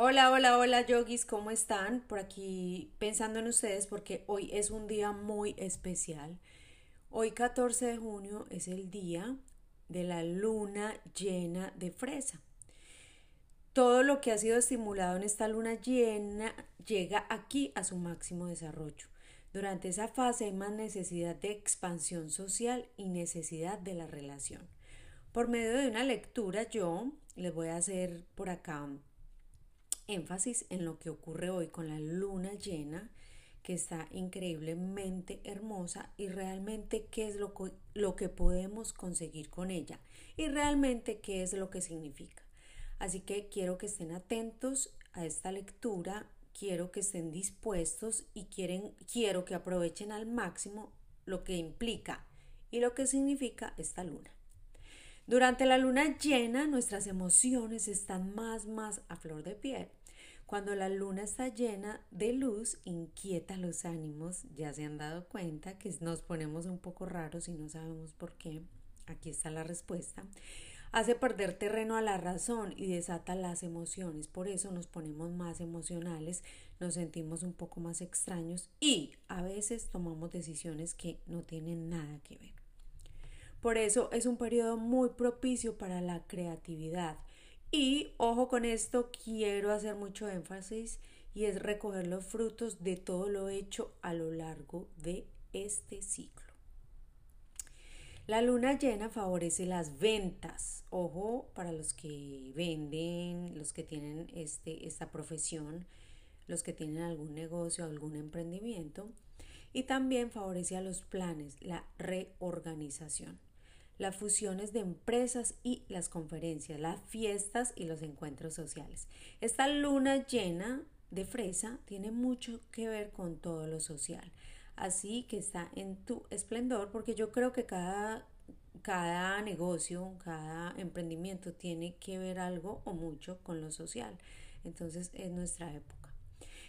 Hola, hola, hola yogis, ¿cómo están? Por aquí pensando en ustedes porque hoy es un día muy especial. Hoy 14 de junio es el día de la luna llena de fresa. Todo lo que ha sido estimulado en esta luna llena llega aquí a su máximo desarrollo. Durante esa fase hay más necesidad de expansión social y necesidad de la relación. Por medio de una lectura yo les voy a hacer por acá énfasis en lo que ocurre hoy con la luna llena, que está increíblemente hermosa y realmente qué es lo, lo que podemos conseguir con ella y realmente qué es lo que significa. Así que quiero que estén atentos a esta lectura, quiero que estén dispuestos y quieren, quiero que aprovechen al máximo lo que implica y lo que significa esta luna. Durante la luna llena nuestras emociones están más, más a flor de piel. Cuando la luna está llena de luz, inquieta los ánimos. Ya se han dado cuenta que nos ponemos un poco raros y no sabemos por qué. Aquí está la respuesta. Hace perder terreno a la razón y desata las emociones. Por eso nos ponemos más emocionales, nos sentimos un poco más extraños y a veces tomamos decisiones que no tienen nada que ver. Por eso es un periodo muy propicio para la creatividad y ojo con esto, quiero hacer mucho énfasis y es recoger los frutos de todo lo hecho a lo largo de este ciclo. La luna llena favorece las ventas. Ojo para los que venden, los que tienen este, esta profesión, los que tienen algún negocio, algún emprendimiento. Y también favorece a los planes, la reorganización las fusiones de empresas y las conferencias, las fiestas y los encuentros sociales. Esta luna llena de fresa tiene mucho que ver con todo lo social. Así que está en tu esplendor porque yo creo que cada, cada negocio, cada emprendimiento tiene que ver algo o mucho con lo social. Entonces es nuestra época.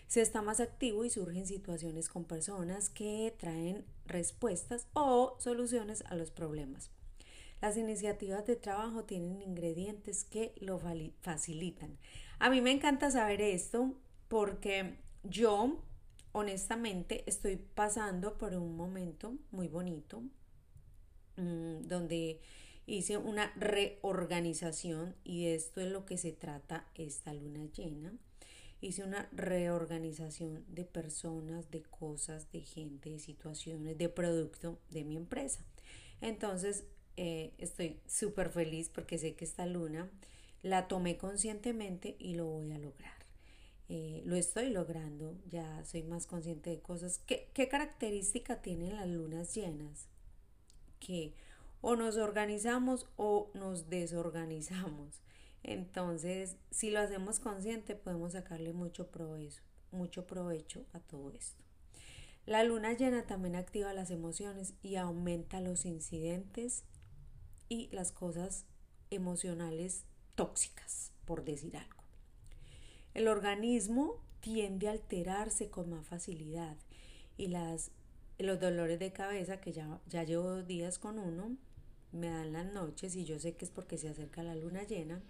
Se está más activo y surgen situaciones con personas que traen respuestas o soluciones a los problemas. Las iniciativas de trabajo tienen ingredientes que lo facilitan. A mí me encanta saber esto porque yo honestamente estoy pasando por un momento muy bonito mm, donde hice una reorganización y esto es lo que se trata esta luna llena. Hice una reorganización de personas, de cosas, de gente, de situaciones, de producto de mi empresa. Entonces eh, estoy súper feliz porque sé que esta luna la tomé conscientemente y lo voy a lograr. Eh, lo estoy logrando, ya soy más consciente de cosas. ¿Qué, ¿Qué característica tienen las lunas llenas? Que o nos organizamos o nos desorganizamos. Entonces, si lo hacemos consciente, podemos sacarle mucho provecho, mucho provecho a todo esto. La luna llena también activa las emociones y aumenta los incidentes y las cosas emocionales tóxicas, por decir algo. El organismo tiende a alterarse con más facilidad y las, los dolores de cabeza, que ya, ya llevo días con uno, me dan las noches y yo sé que es porque se acerca la luna llena,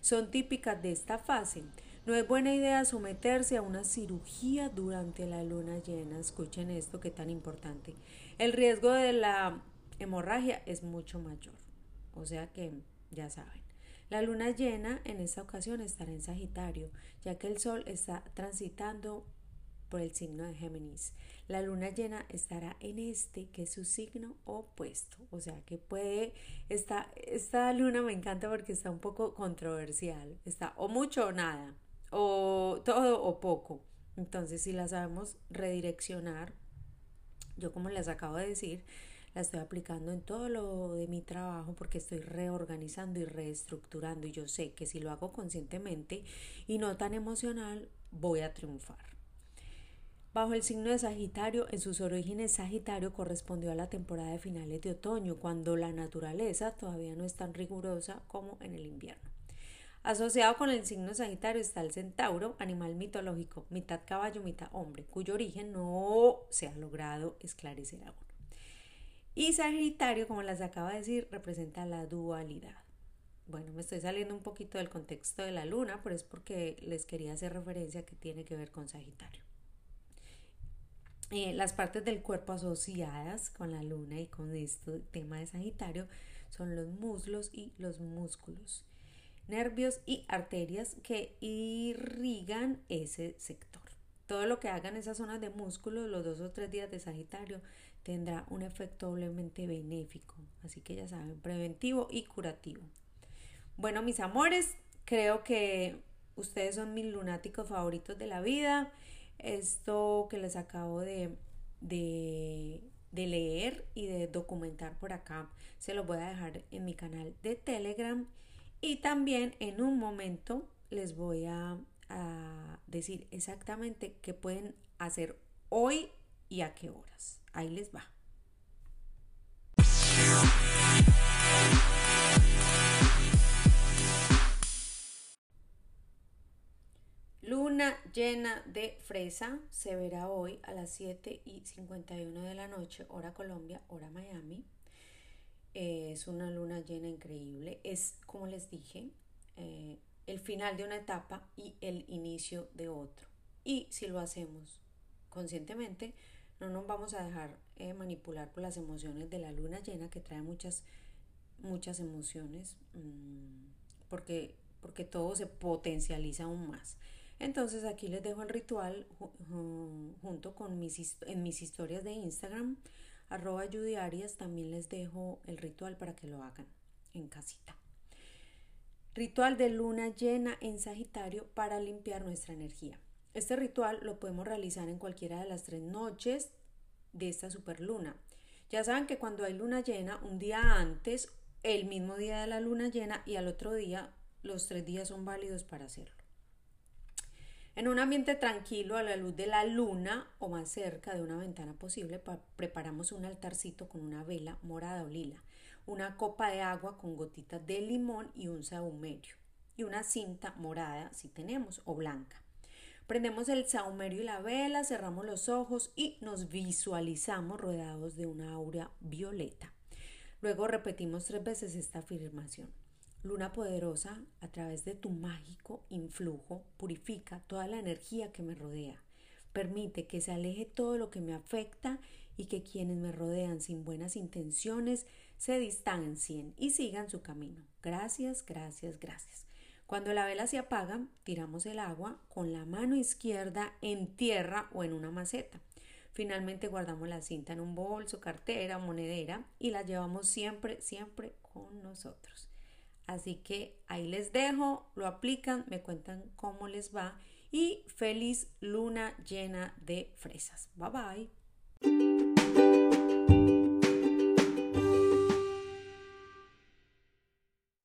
son típicas de esta fase. No es buena idea someterse a una cirugía durante la luna llena. Escuchen esto que tan importante. El riesgo de la hemorragia es mucho mayor. O sea que ya saben. La luna llena en esta ocasión estará en Sagitario, ya que el Sol está transitando por el signo de Géminis. La luna llena estará en este, que es su signo opuesto. O sea que puede, esta, esta luna me encanta porque está un poco controversial. Está o mucho o nada, o todo o poco. Entonces, si la sabemos redireccionar, yo como les acabo de decir, la estoy aplicando en todo lo de mi trabajo porque estoy reorganizando y reestructurando y yo sé que si lo hago conscientemente y no tan emocional, voy a triunfar. Bajo el signo de Sagitario, en sus orígenes Sagitario correspondió a la temporada de finales de otoño, cuando la naturaleza todavía no es tan rigurosa como en el invierno. Asociado con el signo Sagitario está el centauro, animal mitológico, mitad caballo, mitad hombre, cuyo origen no se ha logrado esclarecer aún. Y Sagitario, como les acabo de decir, representa la dualidad. bueno, me estoy saliendo un poquito del contexto de la luna, pero es porque les quería hacer referencia que tiene que ver con Sagitario. Eh, las partes del cuerpo asociadas con la luna y con este tema de Sagitario son los muslos y los músculos, nervios y arterias que irrigan ese sector. Todo lo que hagan esas zonas de músculo los dos o tres días de Sagitario tendrá un efecto doblemente benéfico. Así que ya saben, preventivo y curativo. Bueno, mis amores, creo que ustedes son mis lunáticos favoritos de la vida. Esto que les acabo de, de, leer y de documentar por acá, se los voy a dejar en mi canal de Telegram. Y también en un momento les voy a, a decir exactamente qué pueden hacer hoy y a qué horas. Ahí les va. Luna llena de fresa se verá hoy a las 7 y 51 de la noche, hora Colombia, hora Miami. es una luna llena increíble. Es, como les dije, eh, el final de una etapa y el inicio de otro. Y si lo hacemos conscientemente, no nos vamos a dejar eh, manipular por las emociones de la luna llena que trae muchas, muchas emociones, mm, porque, porque todo se potencializa aún más. Entonces aquí les dejo el ritual junto con mis, en mis historias de Instagram, arroba yudiarias, también les dejo el ritual para que lo hagan en casita. Ritual de luna llena en Sagitario para limpiar nuestra energía. Este ritual lo podemos realizar en cualquiera de las tres noches de esta superluna. Ya saben que cuando hay luna llena, un día antes, el mismo día de la luna llena y al otro día, los tres días son válidos para hacerlo. En un ambiente tranquilo, a la luz de la luna o más cerca de una ventana posible, preparamos un altarcito con una vela morada o lila, una copa de agua con gotitas de limón y un saumerio, y una cinta morada si tenemos o blanca. Prendemos el saumerio y la vela, cerramos los ojos y nos visualizamos rodeados de una aura violeta. Luego repetimos tres veces esta afirmación. Luna poderosa, a través de tu mágico influjo, purifica toda la energía que me rodea. Permite que se aleje todo lo que me afecta y que quienes me rodean sin buenas intenciones se distancien y sigan su camino. Gracias, gracias, gracias. Cuando la vela se apaga, tiramos el agua con la mano izquierda en tierra o en una maceta. Finalmente guardamos la cinta en un bolso, cartera, monedera y la llevamos siempre, siempre con nosotros. Así que ahí les dejo, lo aplican, me cuentan cómo les va y feliz luna llena de fresas. Bye bye.